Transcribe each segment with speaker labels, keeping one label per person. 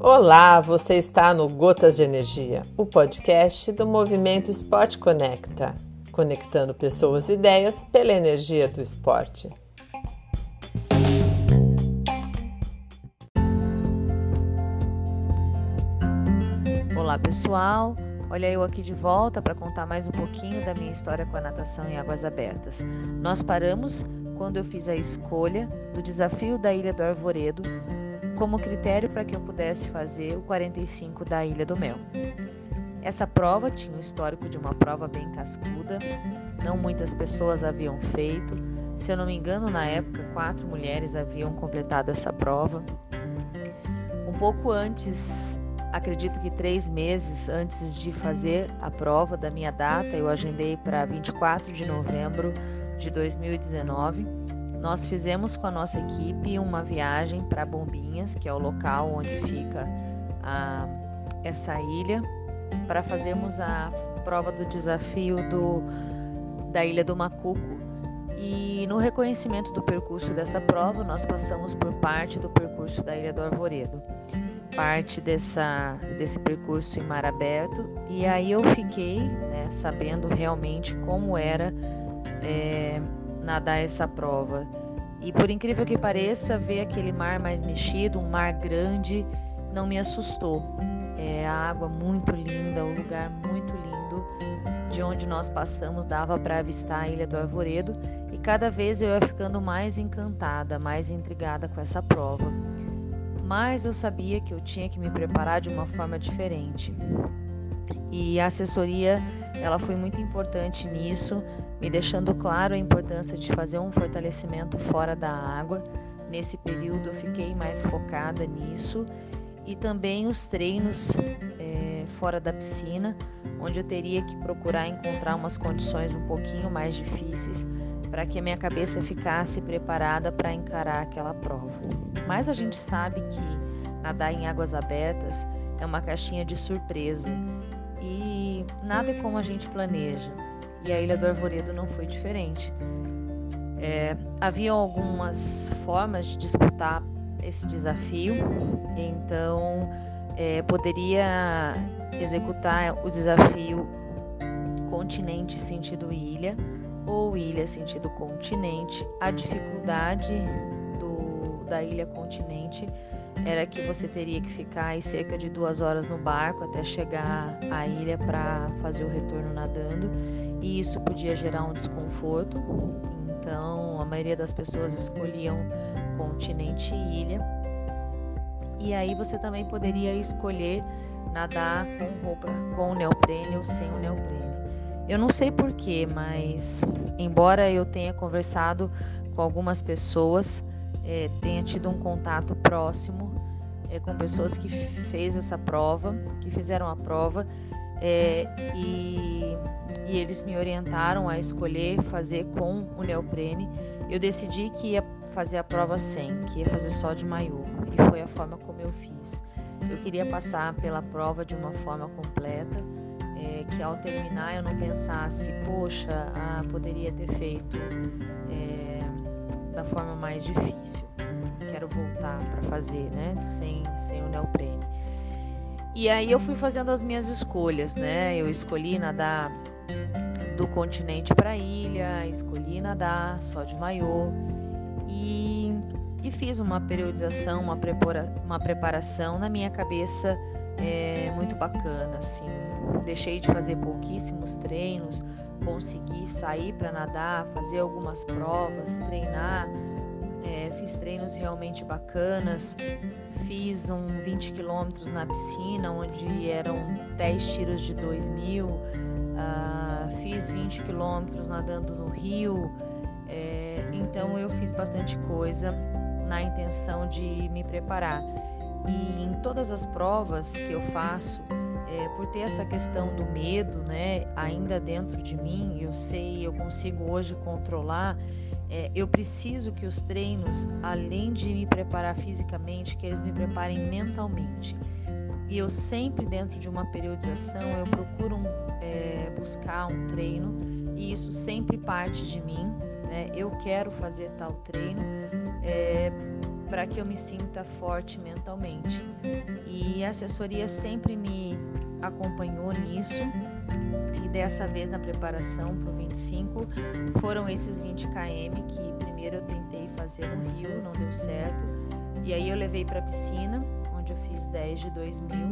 Speaker 1: Olá, você está no Gotas de Energia, o podcast do movimento Esporte Conecta, conectando pessoas e ideias pela energia do esporte.
Speaker 2: Olá, pessoal. Olha eu aqui de volta para contar mais um pouquinho da minha história com a natação em águas abertas. Nós paramos quando eu fiz a escolha do desafio da Ilha do Arvoredo como critério para que eu pudesse fazer o 45 da Ilha do Mel. Essa prova tinha um histórico de uma prova bem cascuda, não muitas pessoas haviam feito. Se eu não me engano, na época, quatro mulheres haviam completado essa prova. Um pouco antes, acredito que três meses antes de fazer a prova da minha data, eu agendei para 24 de novembro de 2019 nós fizemos com a nossa equipe uma viagem para Bombinhas, que é o local onde fica a, essa ilha, para fazermos a prova do desafio do, da Ilha do Macuco. E no reconhecimento do percurso dessa prova, nós passamos por parte do percurso da Ilha do Arvoredo, parte dessa, desse percurso em mar aberto. E aí eu fiquei né, sabendo realmente como era. É, nadar essa prova. E por incrível que pareça, ver aquele mar mais mexido, um mar grande, não me assustou. É a água muito linda, o lugar muito lindo. De onde nós passamos dava para avistar a Ilha do Arvoredo e cada vez eu ia ficando mais encantada, mais intrigada com essa prova. Mas eu sabia que eu tinha que me preparar de uma forma diferente. E a assessoria, ela foi muito importante nisso, me deixando claro a importância de fazer um fortalecimento fora da água. Nesse período eu fiquei mais focada nisso e também os treinos é, fora da piscina, onde eu teria que procurar encontrar umas condições um pouquinho mais difíceis para que a minha cabeça ficasse preparada para encarar aquela prova. Mas a gente sabe que nadar em águas abertas é uma caixinha de surpresa e nada é como a gente planeja. E a Ilha do Arvoredo não foi diferente. É, havia algumas formas de disputar esse desafio, então é, poderia executar o desafio continente sentido ilha ou ilha sentido continente. A dificuldade do, da ilha continente era que você teria que ficar cerca de duas horas no barco até chegar à ilha para fazer o retorno nadando e isso podia gerar um desconforto. Então, a maioria das pessoas escolhiam continente e ilha. E aí você também poderia escolher nadar com roupa com neoprene ou sem o neoprene. Eu não sei porquê, mas embora eu tenha conversado com algumas pessoas, é, tenha tido um contato próximo é, com pessoas que fez essa prova, que fizeram a prova, é, e, e eles me orientaram a escolher fazer com o neoprene. Eu decidi que ia fazer a prova sem, que ia fazer só de maiô, e foi a forma como eu fiz. Eu queria passar pela prova de uma forma completa, é, que ao terminar eu não pensasse, poxa, ah, poderia ter feito é, da forma mais difícil. Quero voltar para fazer, né, sem, sem o neoprene. E aí eu fui fazendo as minhas escolhas, né? Eu escolhi nadar do continente para a ilha, escolhi nadar só de maiô e, e fiz uma periodização, uma, prepara, uma preparação na minha cabeça é, muito bacana, assim. Deixei de fazer pouquíssimos treinos, consegui sair para nadar, fazer algumas provas, treinar, é, fiz treinos realmente bacanas, fiz um 20 quilômetros na piscina, onde eram 10 tiros de 2 mil, uh, fiz 20 quilômetros nadando no rio, é, então eu fiz bastante coisa na intenção de me preparar. E em todas as provas que eu faço, é, por ter essa questão do medo, né, ainda dentro de mim, eu sei, eu consigo hoje controlar é, eu preciso que os treinos, além de me preparar fisicamente, que eles me preparem mentalmente. E eu sempre, dentro de uma periodização, eu procuro é, buscar um treino e isso sempre parte de mim. Né? eu quero fazer tal treino é, para que eu me sinta forte mentalmente. E a assessoria sempre me acompanhou nisso. Dessa vez na preparação para o 25 foram esses 20 km que primeiro eu tentei fazer no Rio, não deu certo. E aí eu levei para a piscina, onde eu fiz 10 de 2 mil.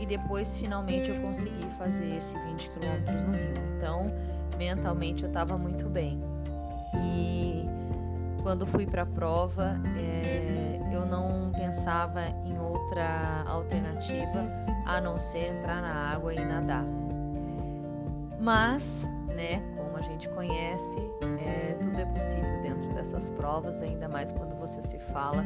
Speaker 2: E depois finalmente eu consegui fazer esse 20 quilômetros no Rio. Então mentalmente eu estava muito bem. E quando fui para a prova, é, eu não pensava em outra alternativa a não ser entrar na água e nadar. Mas, né, como a gente conhece, é, tudo é possível dentro dessas provas, ainda mais quando você se fala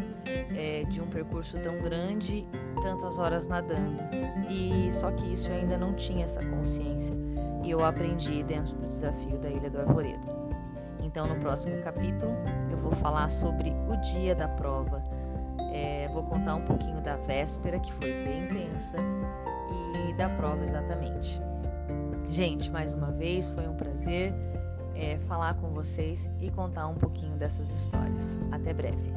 Speaker 2: é, de um percurso tão grande, tantas horas nadando. E só que isso eu ainda não tinha essa consciência e eu aprendi dentro do desafio da Ilha do Arvoredo. Então, no próximo capítulo, eu vou falar sobre o dia da prova. É, vou contar um pouquinho da véspera, que foi bem tensa, e da prova exatamente. Gente, mais uma vez, foi um prazer é, falar com vocês e contar um pouquinho dessas histórias. Até breve.